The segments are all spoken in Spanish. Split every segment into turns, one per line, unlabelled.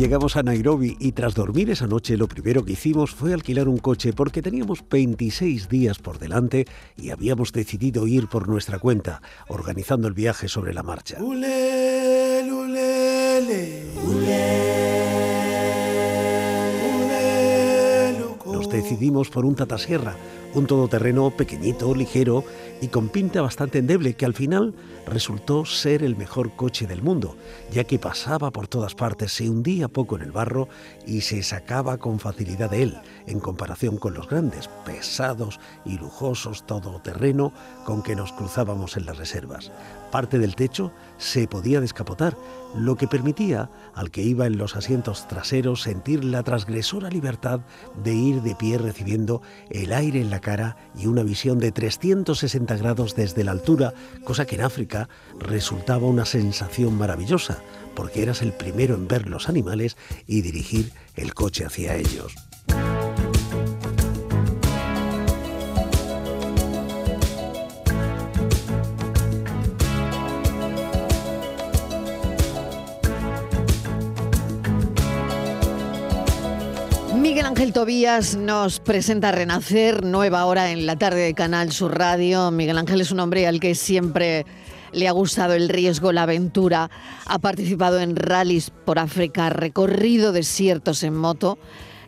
Llegamos a Nairobi y tras dormir esa noche lo primero que hicimos fue alquilar un coche porque teníamos 26 días por delante y habíamos decidido ir por nuestra cuenta, organizando el viaje sobre la marcha. Nos decidimos por un Tatasierra, un todoterreno pequeñito, ligero y con pinta bastante endeble que al final resultó ser el mejor coche del mundo, ya que pasaba por todas partes, se hundía poco en el barro y se sacaba con facilidad de él, en comparación con los grandes, pesados y lujosos todoterreno con que nos cruzábamos en las reservas. Parte del techo se podía descapotar, lo que permitía al que iba en los asientos traseros sentir la transgresora libertad de ir de pie recibiendo el aire en la cara y una visión de 360 grados desde la altura, cosa que en África resultaba una sensación maravillosa, porque eras el primero en ver los animales y dirigir el coche hacia ellos.
Ángel Tobías nos presenta Renacer, nueva hora en la tarde de Canal Sur Radio. Miguel Ángel es un hombre al que siempre le ha gustado el riesgo, la aventura. Ha participado en rallies por África, recorrido desiertos en moto,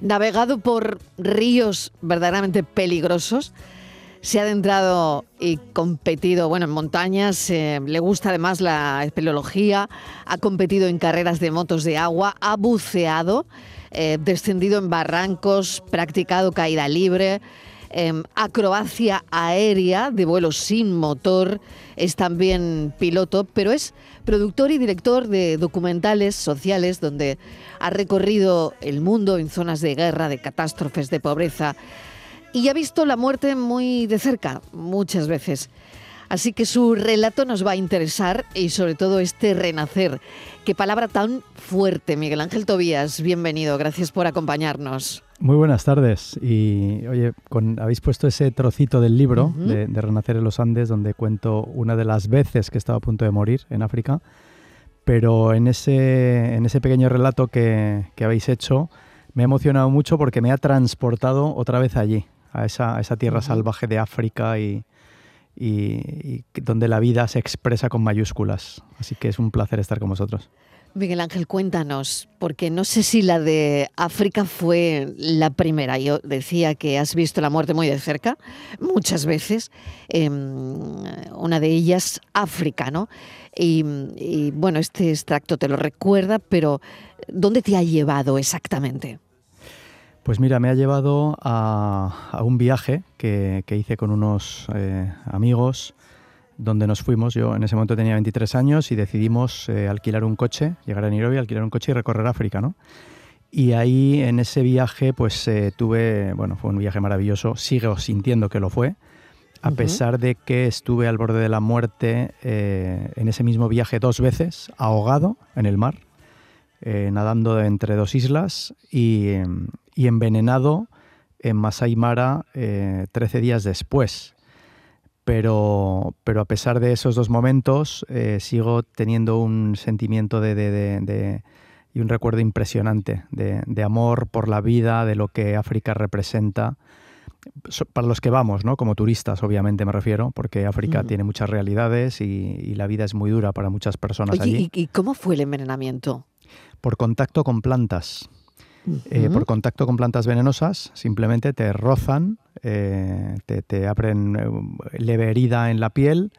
navegado por ríos verdaderamente peligrosos. Se ha adentrado y competido, bueno, en montañas, eh, le gusta además la espeleología, ha competido en carreras de motos de agua, ha buceado eh, descendido en barrancos, practicado caída libre, em, acrobacia aérea de vuelo sin motor, es también piloto, pero es productor y director de documentales sociales donde ha recorrido el mundo en zonas de guerra, de catástrofes, de pobreza y ha visto la muerte muy de cerca, muchas veces. Así que su relato nos va a interesar y sobre todo este renacer. Qué palabra tan fuerte, Miguel Ángel Tobías. Bienvenido, gracias por acompañarnos.
Muy buenas tardes. Y oye, habéis puesto ese trocito del libro de, Renacer en los Andes, donde cuento una de las veces que estaba a punto de morir en África. Pero en ese, en ese pequeño relato que, habéis hecho, me ha emocionado mucho porque me ha transportado otra vez allí, a esa, esa tierra salvaje de África y, y, donde la vida se expresa con mayúsculas. Así que es un placer estar con vosotros.
Miguel Ángel, cuéntanos, porque no sé si la de África fue la primera. Yo decía que has visto la muerte muy de cerca, muchas veces. Em, una de ellas, África, ¿no? Y, y, bueno, este extracto te lo recuerda, pero ¿dónde te ha llevado exactamente?
Pues mira, me ha llevado a, un viaje que, hice con unos eh, amigos donde nos fuimos. Yo en ese momento tenía 23 años y decidimos eh, alquilar un coche, llegar a Nairobi, alquilar un coche y recorrer África, ¿no? Y ahí en ese viaje pues eh, tuve, bueno, fue un viaje maravilloso, sigo sintiendo que lo fue, a pesar de que estuve al borde de la muerte en ese mismo viaje dos veces, ahogado en el mar, nadando entre dos islas y, y envenenado en Masai Mara 13 eh, días después. Pero, pero a pesar de esos dos momentos, eh, sigo teniendo un sentimiento de, y un recuerdo impresionante de, amor por la vida, de lo que África representa. Para los que vamos, ¿no? Como turistas, obviamente me refiero, porque África tiene muchas realidades y, la vida es muy dura para muchas personas allí.
¿y, ¿Y cómo fue el envenenamiento?
Por contacto con plantas. Eh, por contacto con plantas venenosas, simplemente te rozan, eh, te, abren eh, leve herida en la piel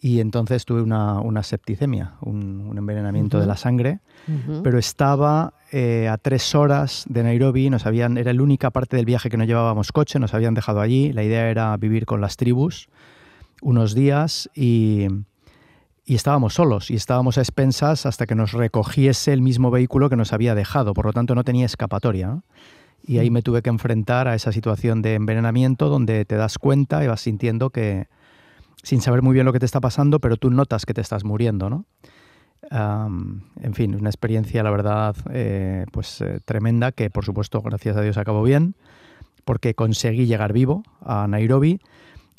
y entonces tuve una, septicemia, un, envenenamiento de la sangre, pero estaba a tres horas de Nairobi, nos habían, era la única parte del viaje que no llevábamos coche, nos habían dejado allí, la idea era vivir con las tribus unos días y, y estábamos solos y estábamos a expensas hasta que nos recogiese el mismo vehículo que nos había dejado, por lo tanto no tenía escapatoria. Y ahí mm. me tuve que enfrentar a esa situación de envenenamiento donde te das cuenta y vas sintiendo que, sin saber muy bien lo que te está pasando, pero tú notas que te estás muriendo, ¿no? en fin, una experiencia, la verdad, eh, pues eh, tremenda, que por supuesto, gracias a Dios, acabó bien, porque conseguí llegar vivo a Nairobi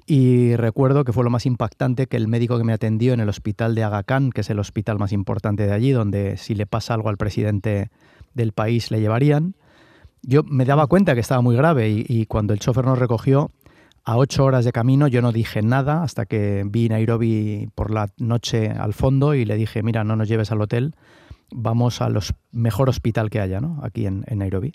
y recuerdo que fue lo más impactante que el médico que me atendió en el hospital de Aga Khan, que es el hospital más importante de allí, donde si le pasa algo al presidente del país le llevarían. Yo me daba cuenta que estaba muy grave y, cuando el chofer nos recogió, a ocho horas de camino yo no dije nada hasta que vi Nairobi por la noche al fondo y le dije, mira, no nos lleves al hotel, vamos al mejor hospital que haya, ¿no? Aquí en, Nairobi.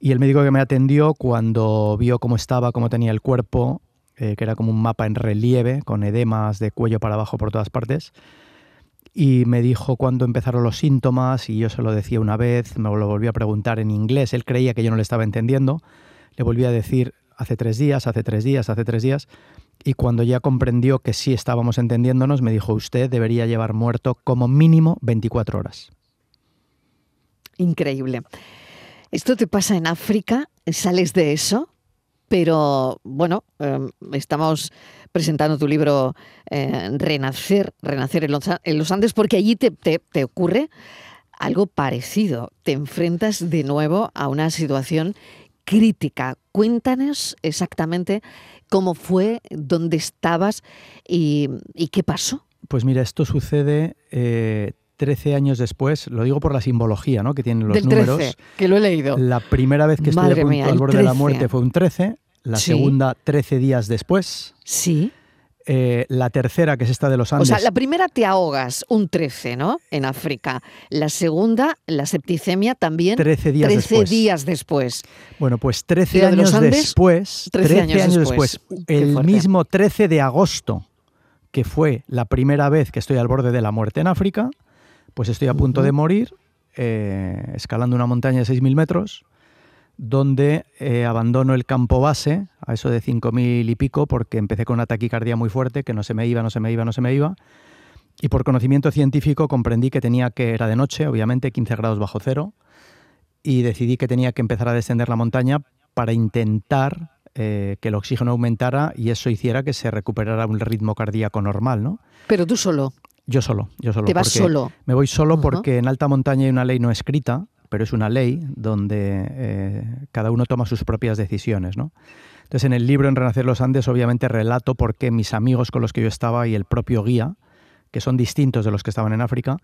Y el médico que me atendió, cuando vio cómo estaba, cómo tenía el cuerpo, eh, que era como un mapa en relieve, con edemas de cuello para abajo por todas partes, y me dijo cuándo empezaron los síntomas y yo se lo decía una vez, me lo volví a preguntar en inglés, él creía que yo no le estaba entendiendo, le volví a decir hace tres días, hace tres días, hace tres días, y cuando ya comprendió que sí estábamos entendiéndonos, me dijo, usted debería llevar muerto como mínimo 24 horas.
Increíble. ¿Esto te pasa en África? ¿Sales de eso? Pero bueno, em, estamos presentando tu libro eh, Renacer, Renacer en los, Andes, porque allí te, te, ocurre algo parecido. Te enfrentas de nuevo a una situación crítica. Cuéntanos exactamente cómo fue, dónde estabas y, qué pasó.
Pues mira, esto sucede 13 eh, años después, lo digo por la simbología ¿no? que tienen los
Del
números.
13, que lo he leído.
La primera vez que estuve al borde de la muerte fue un 13, la segunda 13 días después.
Sí.
Eh, la tercera, que es esta de los Andes.
O sea, la primera te ahogas, un 13, ¿no? En África. La segunda, la septicemia también.
13 días
13
después.
días después.
Bueno, pues 13 años después. 13, años, después. el mismo 13 de agosto, que fue la primera vez que estoy al borde de la muerte en África, pues estoy a punto de morir, eh, escalando una montaña de 6.000 metros donde eh, abandono el campo base, a eso de 5.000 y pico, porque empecé con una taquicardia muy fuerte, que no se me iba, no se me iba, no se me iba. Y por conocimiento científico comprendí que tenía que, era de noche, obviamente, 15 grados bajo cero, y decidí que tenía que empezar a descender la montaña para intentar eh, que el oxígeno aumentara y eso hiciera que se recuperara un ritmo cardíaco normal, ¿no?
Pero tú solo.
Yo solo, yo solo.
¿Te vas solo?
Me voy solo porque en alta montaña hay una ley no escrita pero es una ley donde eh, cada uno toma sus propias decisiones. ¿no? Entonces, en el libro En Renacer los Andes, obviamente relato por qué mis amigos con los que yo estaba y el propio guía, que son distintos de los que estaban en África,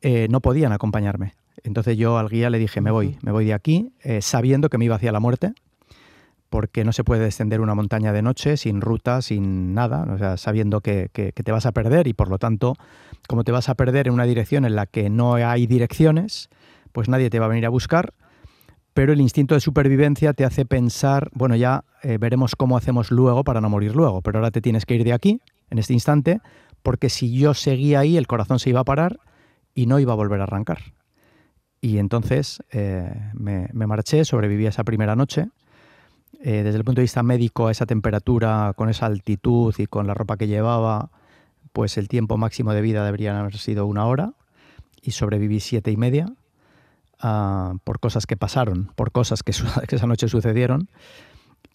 eh, no podían acompañarme. Entonces yo al guía le dije, me voy, me voy de aquí, eh, sabiendo que me iba hacia la muerte, porque no se puede descender una montaña de noche sin ruta, sin nada, sabiendo que, te vas a perder y por lo tanto, como te vas a perder en una dirección en la que no hay direcciones, pues nadie te va a venir a buscar, pero el instinto de supervivencia te hace pensar, bueno, ya eh, veremos cómo hacemos luego para no morir luego, pero ahora te tienes que ir de aquí, en este instante, porque si yo seguía ahí, el corazón se iba a parar y no iba a volver a arrancar. Y entonces eh, me, marché, sobreviví a esa primera noche. Eh, desde el punto de vista médico, a esa temperatura, con esa altitud y con la ropa que llevaba, pues el tiempo máximo de vida debería haber sido una hora y sobreviví siete y media por cosas que pasaron, por cosas que, esa noche sucedieron.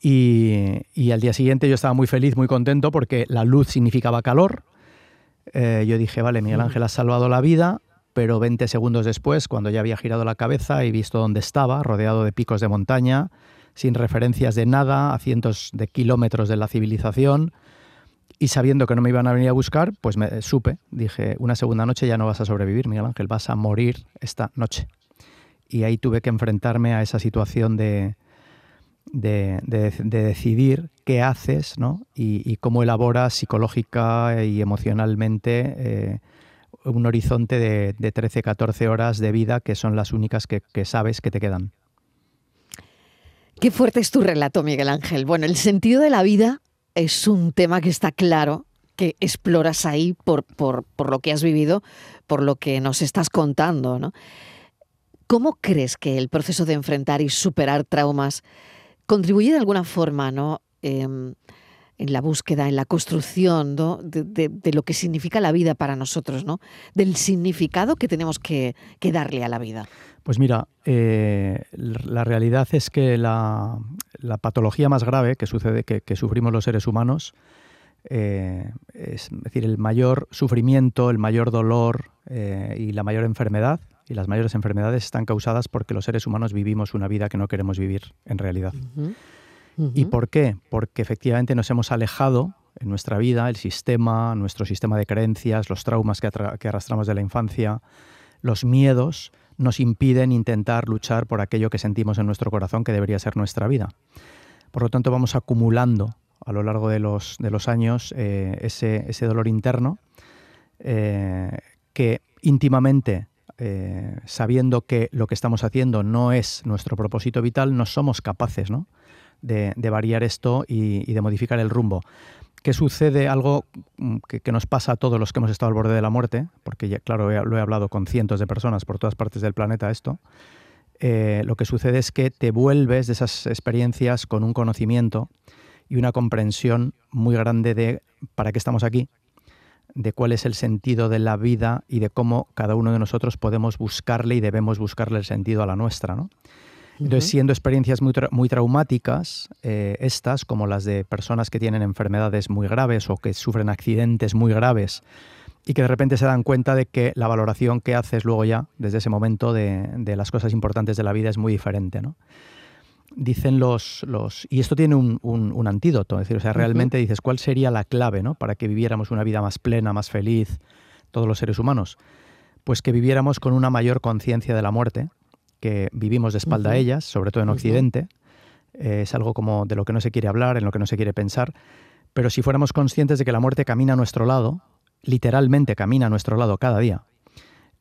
Y, al día siguiente yo estaba muy feliz, muy contento porque la luz significaba calor. Eh, yo dije, vale, Miguel Ángel ha salvado la vida, pero 20 segundos después, cuando ya había girado la cabeza y visto dónde estaba, rodeado de picos de montaña, sin referencias de nada, a cientos de kilómetros de la civilización, y sabiendo que no me iban a venir a buscar, pues me supe, dije, una segunda noche ya no vas a sobrevivir, Miguel Ángel, vas a morir esta noche y ahí tuve que enfrentarme a esa situación de, de, decidir qué haces ¿no? y, cómo elaboras psicológica y emocionalmente eh, un horizonte de, 13, 14 horas de vida que son las únicas que, sabes que te quedan.
Qué fuerte es tu relato, Miguel Ángel. Bueno, el sentido de la vida es un tema que está claro, que exploras ahí por, por, por lo que has vivido, por lo que nos estás contando, ¿no? ¿Cómo crees que el proceso de enfrentar y superar traumas contribuye de alguna forma ¿no? Em, en la búsqueda, en la construcción de, lo que significa la vida para nosotros, ¿no? del significado que tenemos que, darle a la vida?
Pues mira, eh, la realidad es que la, patología más grave que sucede, que, sufrimos los seres humanos, eh, es decir, el mayor sufrimiento, el mayor dolor eh, y la mayor enfermedad y las mayores enfermedades están causadas porque los seres humanos vivimos una vida que no queremos vivir en realidad. ¿Y por qué? Porque efectivamente nos hemos alejado en nuestra vida, el sistema, nuestro sistema de creencias, los traumas que, arrastramos de la infancia, los miedos, nos impiden intentar luchar por aquello que sentimos en nuestro corazón que debería ser nuestra vida. Por lo tanto, vamos acumulando a lo largo de los, de los años eh, ese, ese, dolor interno eh, que íntimamente, eh, sabiendo que lo que estamos haciendo no es nuestro propósito vital, no somos capaces de, variar esto y, de modificar el rumbo. ¿Qué sucede? Algo mm, que, nos pasa a todos los que hemos estado al borde de la muerte, porque ya, claro, lo he hablado con cientos de personas por todas partes del planeta esto, eh, lo que sucede es que te vuelves de esas experiencias con un conocimiento y una comprensión muy grande de para qué estamos aquí, de cuál es el sentido de la vida y de cómo cada uno de nosotros podemos buscarle y debemos buscarle el sentido a la nuestra. ¿no? Entonces, siendo experiencias muy, muy traumáticas, eh, estas, como las de personas que tienen enfermedades muy graves o que sufren accidentes muy graves, y que de repente se dan cuenta de que la valoración que haces luego ya, desde ese momento, de, las cosas importantes de la vida es muy diferente. ¿no? Dicen los, los... Y esto tiene un, antídoto, es decir, o sea, realmente dices, ¿cuál sería la clave ¿no? para que viviéramos una vida más plena, más feliz, todos los seres humanos? Pues que viviéramos con una mayor conciencia de la muerte, que vivimos de espalda a ellas, sobre todo en Occidente. Eh, es algo como de lo que no se quiere hablar, en lo que no se quiere pensar. Pero si fuéramos conscientes de que la muerte camina a nuestro lado, literalmente camina a nuestro lado cada día,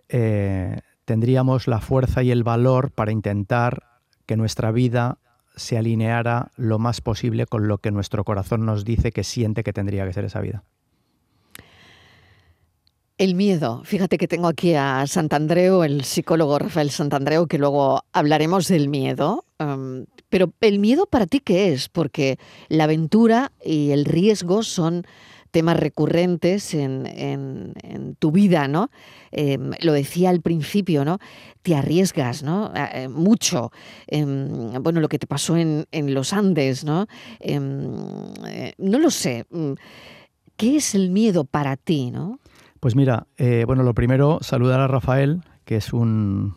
eh, tendríamos la fuerza y el valor para intentar que nuestra vida se alineara lo más posible con lo que nuestro corazón nos dice que siente que tendría que ser esa vida.
El miedo. Fíjate que tengo aquí a Santandreu, el psicólogo Rafael Santandreu, que luego hablaremos del miedo. Em, pero el miedo para ti qué es? Porque la aventura y el riesgo son temas recurrentes en, tu vida, ¿no? Em, lo decía al principio, ¿no? Te arriesgas, ¿no? Eh, mucho. Em, bueno, lo que te pasó en, los Andes, ¿no? Eh, no lo sé. Mm, ¿Qué es el miedo para ti, no?
Pues mira, eh, bueno, lo primero, saludar a Rafael, que es un,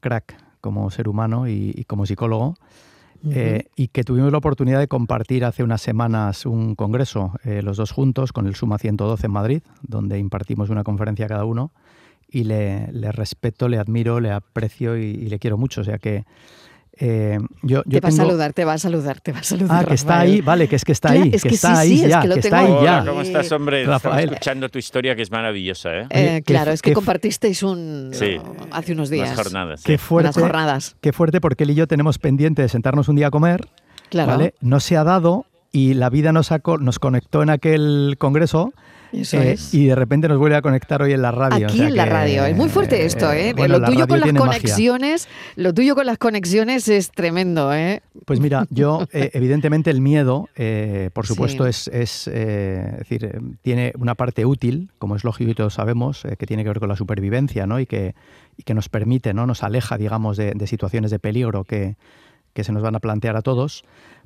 crack como ser humano y como psicólogo. Eh, y que tuvimos la oportunidad de compartir hace unas semanas un congreso, eh, los dos juntos, con el Suma 112 en Madrid, donde impartimos una conferencia cada uno. Y le, respeto, le admiro, le aprecio y, y, le quiero mucho. O sea que
eh, yo, te va a saludar, te va a saludar, te va a saludar.
Ah, que está ahí, vale, que es que está ahí, que, está ahí ya, que, está ahí ya.
¿Cómo estás, hombre? Rafael. escuchando tu historia que es maravillosa, ¿eh?
eh claro, es que compartisteis un hace unos días.
Unas jornadas.
Qué fuerte,
unas jornadas.
Qué fuerte porque él y yo tenemos pendiente de sentarnos un día a comer. Claro. ¿vale? No se ha dado y la vida nos, nos conectó en aquel congreso eh, y de repente nos vuelve a conectar hoy en la radio.
Aquí en la radio. Es muy fuerte esto, ¿eh? lo tuyo con las conexiones, lo tuyo con las conexiones es tremendo, ¿eh?
Pues mira, yo eh, evidentemente el miedo, por supuesto, es, es, decir, tiene una parte útil, como es lógico y todos sabemos, que tiene que ver con la supervivencia, ¿no? Y que, y que nos permite, ¿no? Nos aleja, digamos, de, situaciones de peligro que, que, se nos van a plantear a todos.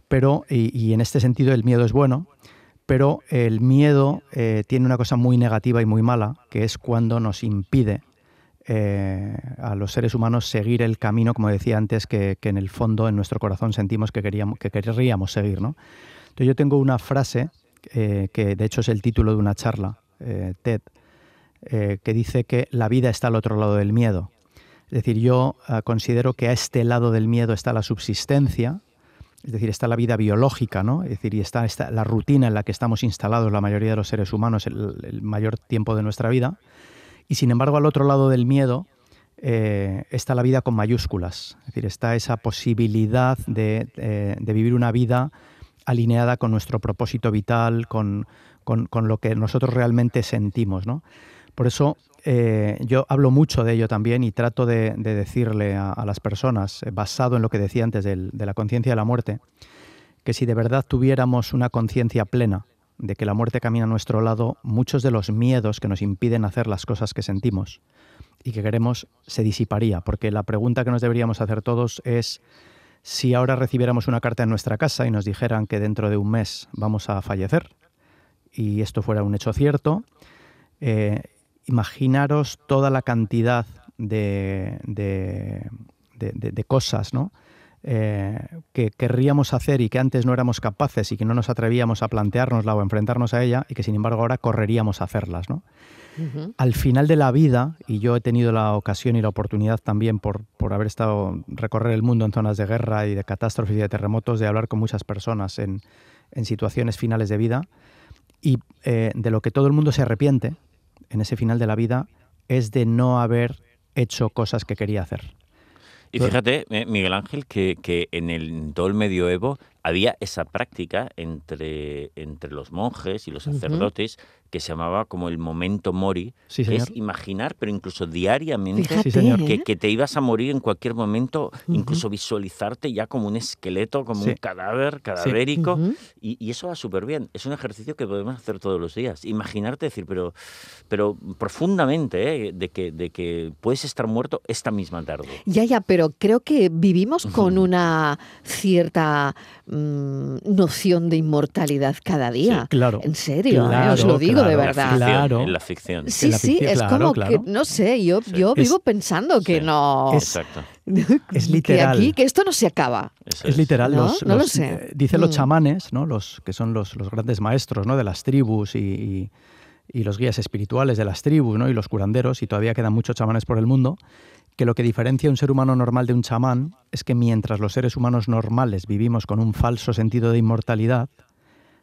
Pero, y, en este sentido, el miedo es bueno pero el miedo eh, tiene una cosa muy negativa y muy mala, que es cuando nos impide eh, a los seres humanos seguir el camino, como decía antes, que, en el fondo, en nuestro corazón, sentimos que, queríamos, que querríamos seguir. ¿no? Yo tengo una frase, eh, que de hecho es el título de una charla, TED, que dice que la vida está al otro lado del miedo. Es decir, yo considero que a este lado del miedo está la subsistencia, es decir, está la vida biológica, ¿no? Es decir, y está, la rutina en la que estamos instalados la mayoría de los seres humanos el, mayor tiempo de nuestra vida. Y sin embargo, al otro lado del miedo eh, está la vida con mayúsculas. Es decir, está esa posibilidad de, eh, vivir una vida alineada con nuestro propósito vital, con, con, lo que nosotros realmente sentimos, ¿no? Por eso eh, yo hablo mucho de ello también y trato de, decirle a, las personas, eh, basado en lo que decía antes de la conciencia de la muerte, que si de verdad tuviéramos una conciencia plena de que la muerte camina a nuestro lado, muchos de los miedos que nos impiden hacer las cosas que sentimos y que queremos se disiparía, porque la pregunta que nos deberíamos hacer todos es si ahora recibiéramos una carta en nuestra casa y nos dijeran que dentro de un mes vamos a fallecer, y esto fuera un hecho cierto, eh, imaginaros toda la cantidad de, de, cosas, ¿no? eh, que querríamos hacer y que antes no éramos capaces y que no nos atrevíamos a planteárnosla o enfrentarnos a ella y que sin embargo ahora correríamos a hacerlas. ¿no? Al final de la vida, y yo he tenido la ocasión y la oportunidad también por, por haber estado, recorrer el mundo en zonas de guerra y de catástrofes y de terremotos, de hablar con muchas personas en, en situaciones finales de vida, y eh, de lo que todo el mundo se arrepiente en ese final de la vida es de no haber hecho cosas que quería hacer.
Y fíjate, eh, Miguel Ángel, que, que en el todo el medioevo había esa práctica entre, entre los monjes y los sacerdotes que se llamaba como el momento mori, que es imaginar, pero incluso diariamente, que, te ibas a morir en cualquier momento, incluso visualizarte ya como un esqueleto, como un cadáver cadavérico, y, eso va súper bien. Es un ejercicio que podemos hacer todos los días. Imaginarte, decir, pero, pero profundamente, ¿eh? de, que, de que puedes estar muerto esta misma tarde.
Ya, ya, pero creo que vivimos con una cierta mm, noción de inmortalidad cada día. claro. En serio, ¿eh? os lo digo de verdad.
Claro. En la ficción.
Sí, sí, es como que, no sé, yo, yo vivo pensando que no...
Exacto.
es literal.
Que aquí, que esto no se acaba.
es, literal. ¿No? Los, lo sé. Eh, dicen los mm. chamanes, ¿no? los, que son los, los grandes maestros ¿no? de las tribus y, y, los guías espirituales de las tribus ¿no? y los curanderos, y todavía quedan muchos chamanes por el mundo, que lo que diferencia a un ser humano normal de un chamán es que mientras los seres humanos normales vivimos con un falso sentido de inmortalidad,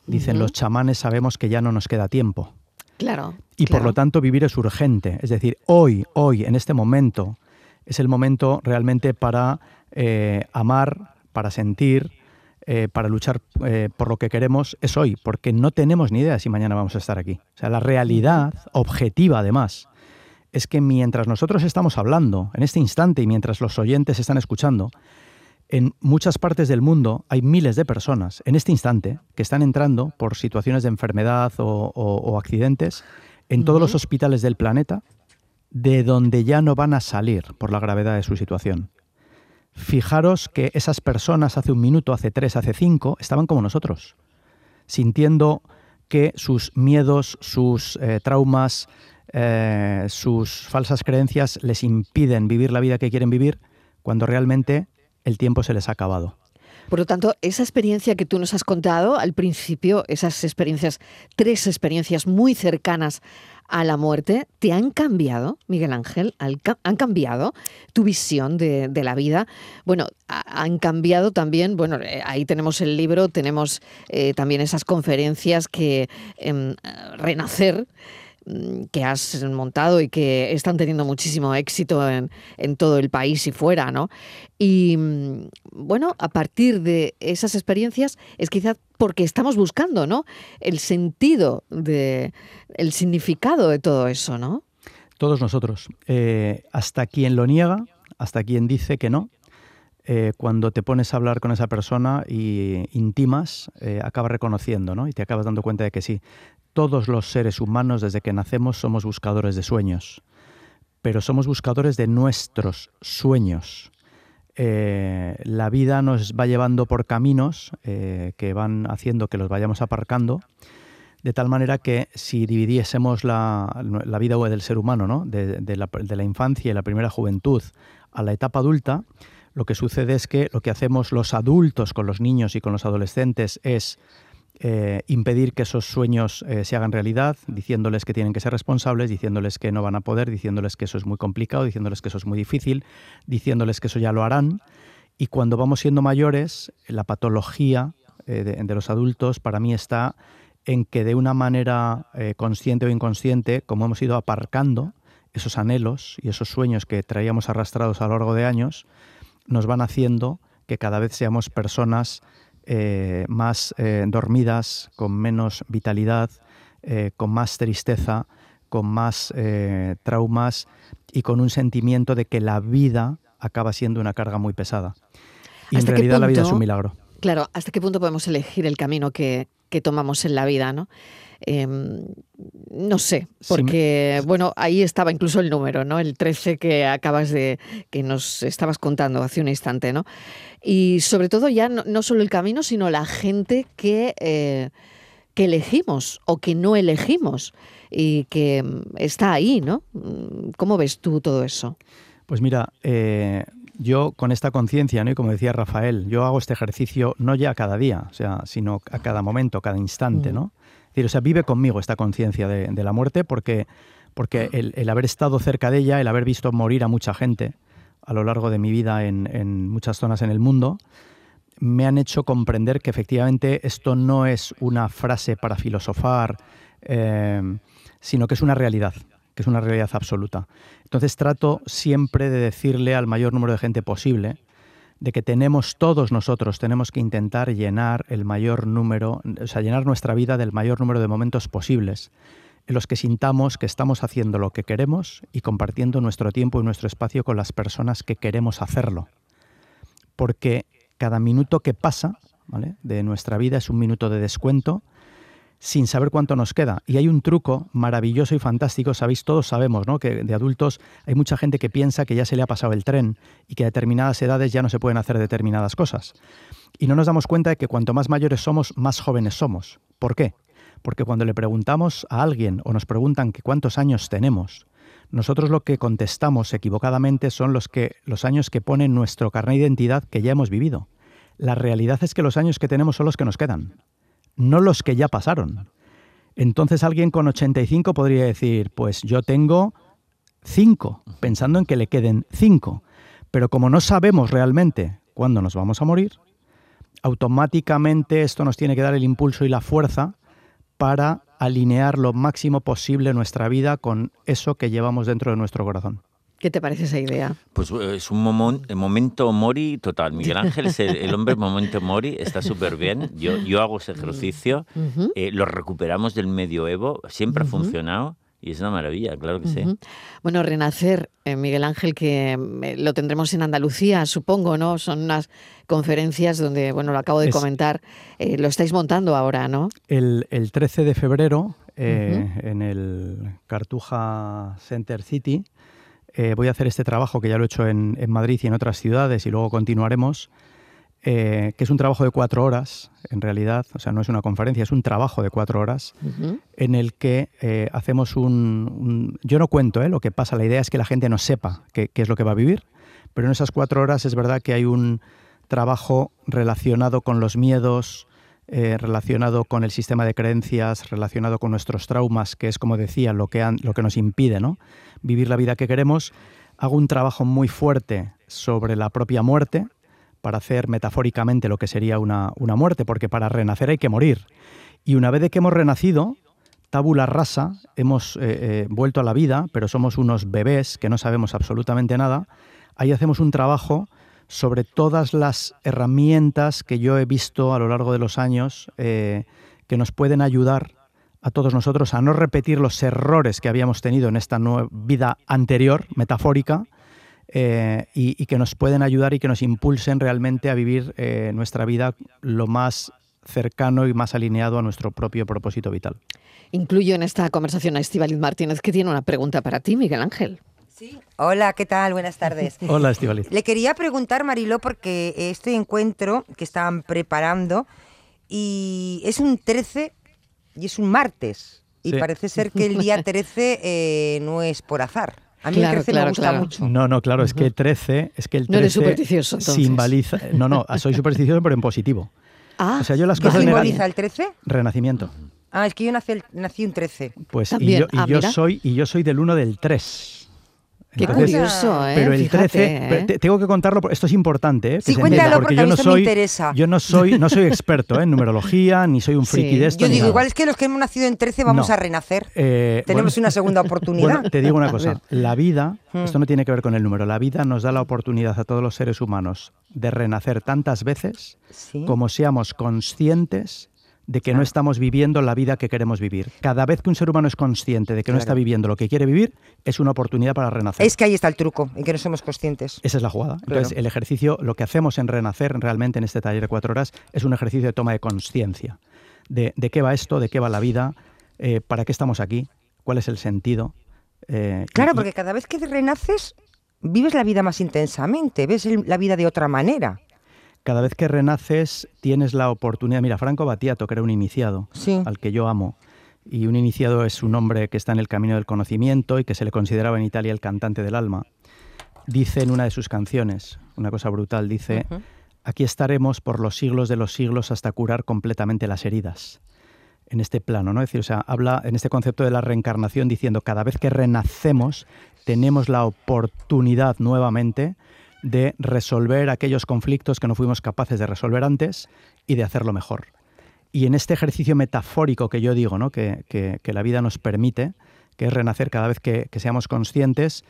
dicen los chamanes sabemos que ya no nos queda tiempo.
Claro.
Y por lo tanto vivir es urgente. Es decir, hoy, hoy, en este momento, es el momento realmente para eh, amar, para sentir, eh, para luchar eh, por lo que queremos, es hoy, porque no tenemos ni idea si mañana vamos a estar aquí. O sea, la realidad objetiva, además, es que mientras nosotros estamos hablando, en este instante, y mientras los oyentes están escuchando, en muchas partes del mundo hay miles de personas en este instante que están entrando por situaciones de enfermedad o, accidentes en todos los hospitales del planeta de donde ya no van a salir por la gravedad de su situación. Fijaros que esas personas hace un minuto, hace tres, hace cinco, estaban como nosotros, sintiendo que sus miedos, sus eh, traumas, eh, sus falsas creencias les impiden vivir la vida que quieren vivir, cuando realmente el tiempo se les ha acabado.
Por lo tanto, esa experiencia que tú nos has contado al principio, esas experiencias, tres experiencias muy cercanas a la muerte, ¿te han cambiado, Miguel Ángel? ¿Han cambiado tu visión de, la vida? Bueno, han cambiado también, bueno, eh, ahí tenemos el libro, tenemos eh, también esas conferencias que em, Renacer Mm, que has montado y que están teniendo muchísimo éxito en, todo el país y fuera, ¿no? Y mm, bueno, a partir de esas experiencias es quizás porque estamos buscando, ¿no? El sentido de, el significado de todo eso, ¿no?
Todos nosotros. Eh, hasta quien lo niega, hasta quien dice que no, eh, cuando te pones a hablar con esa persona y intimas, eh, acabas reconociendo, ¿no? Y te acabas dando cuenta de que sí todos los seres humanos desde que nacemos somos buscadores de sueños, pero somos buscadores de nuestros sueños. Eh, la vida nos va llevando por caminos eh, que van haciendo que los vayamos aparcando, de tal manera que si dividiésemos la, vida del ser humano, ¿no? de, la, de la infancia y la primera juventud a la etapa adulta, lo que sucede es que lo que hacemos los adultos con los niños y con los adolescentes es eh, impedir que esos sueños eh, se hagan realidad, diciéndoles que tienen que ser responsables, diciéndoles que no van a poder, diciéndoles que eso es muy complicado, diciéndoles que eso es muy difícil, diciéndoles que eso ya lo harán. Y cuando vamos siendo mayores, la patología eh, de, los adultos para mí está en que de una manera consciente o inconsciente, como hemos ido aparcando esos anhelos y esos sueños que traíamos arrastrados a lo largo de años, nos van haciendo que cada vez seamos personas eh, más eh, dormidas, con menos vitalidad, eh, con más tristeza, con más traumas y con un sentimiento de que la vida acaba siendo una carga muy pesada. Y en realidad la vida es un milagro.
Claro, ¿hasta qué punto podemos elegir el camino que, que tomamos en la vida, ¿no? Em, no sé, porque bueno, ahí estaba incluso el número, ¿no? El 13 que acabas de, que nos estabas contando hace un instante, ¿no? Y sobre todo ya no, solo el camino, sino la gente que, eh, que elegimos o que no elegimos y que em, está ahí, ¿no? ¿Cómo ves tú todo eso?
Pues mira, eh, yo con esta conciencia, ¿no? y como decía Rafael, yo hago este ejercicio no ya cada día, o sea, sino a cada momento, cada instante, ¿no? Es decir, o sea, vive conmigo esta conciencia de, la muerte porque, porque el, haber estado cerca de ella, el haber visto morir a mucha gente a lo largo de mi vida en, muchas zonas en el mundo, me han hecho comprender que efectivamente esto no es una frase para filosofar, eh, sino que es una realidad, que es una realidad absoluta. Entonces trato siempre de decirle al mayor número de gente posible de que tenemos todos nosotros, tenemos que intentar llenar el mayor número, o sea, llenar nuestra vida del mayor número de momentos posibles en los que sintamos que estamos haciendo lo que queremos y compartiendo nuestro tiempo y nuestro espacio con las personas que queremos hacerlo. Porque cada minuto que pasa de nuestra vida es un minuto de descuento sin saber cuánto nos queda. Y hay un truco maravilloso y fantástico, sabéis, todos sabemos, ¿no? Que de adultos hay mucha gente que piensa que ya se le ha pasado el tren y que a determinadas edades ya no se pueden hacer determinadas cosas. Y no nos damos cuenta de que cuanto más mayores somos, más jóvenes somos. ¿Por qué? Porque cuando le preguntamos a alguien o nos preguntan que cuántos años tenemos, nosotros lo que contestamos equivocadamente son los, que, los años que pone nuestro carnet de identidad que ya hemos vivido. La realidad es que los años que tenemos son los que nos quedan no los que ya pasaron. Entonces alguien con 85 podría decir, pues yo tengo 5, pensando en que le queden 5. Pero como no sabemos realmente cuándo nos vamos a morir, automáticamente esto nos tiene que dar el impulso y la fuerza para alinear lo máximo posible nuestra vida con eso que llevamos dentro de nuestro corazón.
¿Qué te parece esa idea?
Pues eh, es un momento Mori total. Miguel Ángel es el, hombre momento Mori, está súper bien. Yo, yo hago ese ejercicio, eh, lo recuperamos del medioevo, siempre ha funcionado. Y es una maravilla, claro que sí.
Bueno, Renacer, eh, Miguel Ángel, que lo tendremos en Andalucía, supongo, ¿no? Son unas conferencias donde, bueno, lo acabo de comentar, lo estáis montando ahora, ¿no?
El, el 13 de febrero, en el Cartuja Center City, eh, voy a hacer este trabajo que ya lo he hecho en, Madrid y en otras ciudades y luego continuaremos, eh, que es un trabajo de cuatro horas, en realidad, o sea, no es una conferencia, es un trabajo de cuatro horas en el que eh, hacemos un, Yo no cuento lo que pasa, la idea es que la gente no sepa qué, qué es lo que va a vivir, pero en esas cuatro horas es verdad que hay un trabajo relacionado con los miedos, eh, relacionado con el sistema de creencias, relacionado con nuestros traumas, que es, como decía, lo que, lo que nos impide ¿no? vivir la vida que queremos. Hago un trabajo muy fuerte sobre la propia muerte, para hacer metafóricamente lo que sería una, muerte, porque para renacer hay que morir. Y una vez de que hemos renacido, tabula rasa, hemos eh, eh, vuelto a la vida, pero somos unos bebés que no sabemos absolutamente nada, ahí hacemos un trabajo sobre todas las herramientas que yo he visto a lo largo de los años eh, que nos pueden ayudar a todos nosotros a no repetir los errores que habíamos tenido en esta vida anterior, metafórica, eh, y, que nos pueden ayudar y que nos impulsen realmente a vivir eh, nuestra vida lo más cercano y más alineado a nuestro propio propósito vital.
Incluyo en esta conversación a Estibaliz Martínez, que tiene una pregunta para ti, Miguel Ángel.
Hola, ¿qué tal? Buenas tardes.
Hola, Estivali.
Le quería preguntar, Mariló, porque este encuentro que estaban preparando y es un 13 y es un martes. Y parece ser que el día 13 eh, no es por azar. A mí el 13 me gusta mucho.
No, no, claro, es que el 13, es que el 13 no
eres supersticioso,
simboliza, no, no, soy supersticioso pero en positivo.
Ah,
o sea, yo las
¿qué simboliza el 13?
Renacimiento.
Ah, es que yo nací, nací un 13.
Pues y yo, y ah, yo soy y yo soy del 1 del 3.
Qué curioso, ¿eh?
Pero el 13, ¿eh? tengo que contarlo, esto es importante, ¿eh?
Sí, cuéntalo porque, yo no soy, me interesa.
Yo no soy, no soy experto ¿eh? en numerología, ni soy un friki de esto.
Yo digo, igual es que los que hemos nacido en 13 vamos a renacer. Eh, Tenemos una segunda oportunidad.
Bueno, te digo una cosa, la vida, hmm. esto no tiene que ver con el número, la vida nos da la oportunidad a todos los seres humanos de renacer tantas veces como seamos conscientes de que no estamos viviendo la vida que queremos vivir. Cada vez que un ser humano es consciente de que no está viviendo lo que quiere vivir, es una oportunidad para renacer.
Es que ahí está el truco, en que no somos conscientes.
Esa es la jugada. Entonces, el ejercicio, lo que hacemos en Renacer realmente en este taller de cuatro horas, es un ejercicio de toma de conciencia. De, qué va esto, de qué va la vida, eh, para qué estamos aquí, cuál es el sentido.
Eh, claro, porque cada vez que renaces, vives la vida más intensamente, ves la vida de otra manera
cada vez que renaces tienes la oportunidad. Mira, Franco Battiato, que era un iniciado, al que yo amo. Y un iniciado es un hombre que está en el camino del conocimiento y que se le consideraba en Italia el cantante del alma. dice en una de sus canciones, una cosa brutal, dice, aquí estaremos por los siglos de los siglos hasta curar completamente las heridas. En este plano, ¿no? Es decir, o sea, habla en este concepto de la reencarnación diciendo, cada vez que renacemos, tenemos la oportunidad nuevamente de resolver aquellos conflictos que no fuimos capaces de resolver antes y de hacerlo mejor. Y en este ejercicio metafórico que yo digo, ¿no? que, que, la vida nos permite, que es renacer cada vez que, que seamos conscientes,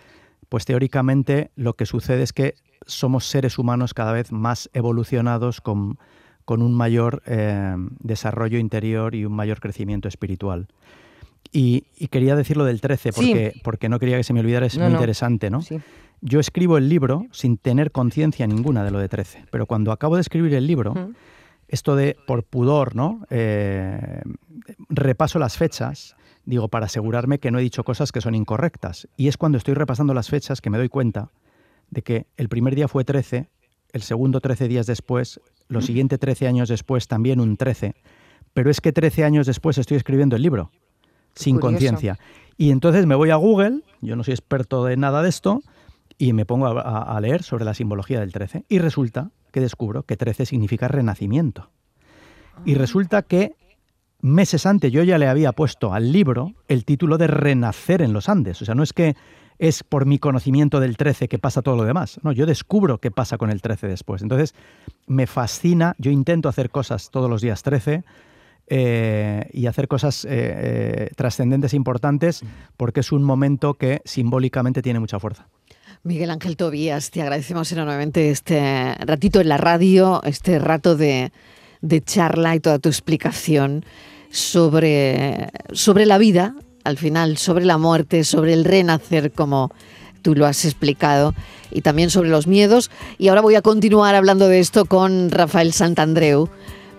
pues teóricamente lo que sucede es que somos seres humanos cada vez más evolucionados con, con un mayor eh, desarrollo interior y un mayor crecimiento espiritual. Y, quería decirlo del 13 porque, porque no quería que se me olvidara, es muy interesante, ¿no? Yo escribo el libro sin tener conciencia ninguna de lo de 13, pero cuando acabo de escribir el libro, esto de por pudor, ¿no? Eh, repaso las fechas, digo, para asegurarme que no he dicho cosas que son incorrectas. Y es cuando estoy repasando las fechas que me doy cuenta de que el primer día fue 13, el segundo 13 días después, los siguientes 13 años después también un 13, pero es que 13 años después estoy escribiendo el libro sin conciencia. Y entonces me voy a Google, yo no soy experto de nada de esto, y me pongo a, leer sobre la simbología del 13. Y resulta que descubro que 13 significa renacimiento. Y resulta que meses antes yo ya le había puesto al libro el título de Renacer en los Andes. O sea, no es que es por mi conocimiento del 13 que pasa todo lo demás. No, yo descubro qué pasa con el 13 después. Entonces, me fascina, yo intento hacer cosas todos los días 13, eh, y hacer cosas eh, eh, trascendentes e importantes porque es un momento que simbólicamente tiene mucha fuerza.
Miguel Ángel Tobías, te agradecemos enormemente este ratito en la radio, este rato de, charla y toda tu explicación sobre, sobre la vida, al final, sobre la muerte, sobre el renacer, como tú lo has explicado, y también sobre los miedos. Y ahora voy a continuar hablando de esto con Rafael Santandreu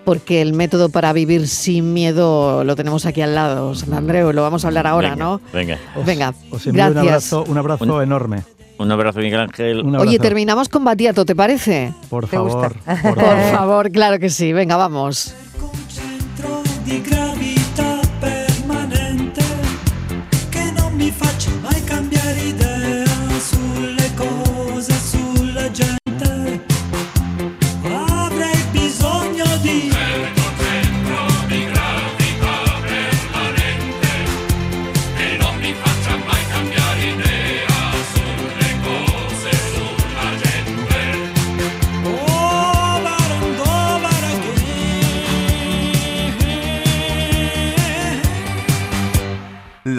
porque el método para vivir sin miedo lo tenemos aquí al lado, San Andreu, lo vamos a hablar ahora,
¿no? Venga.
venga,
os envío Un abrazo, un abrazo enorme.
Un abrazo, Miguel Ángel.
Oye, terminamos con Batiato, ¿te parece?
Por favor.
Por, por favor, claro que sí. Venga, vamos.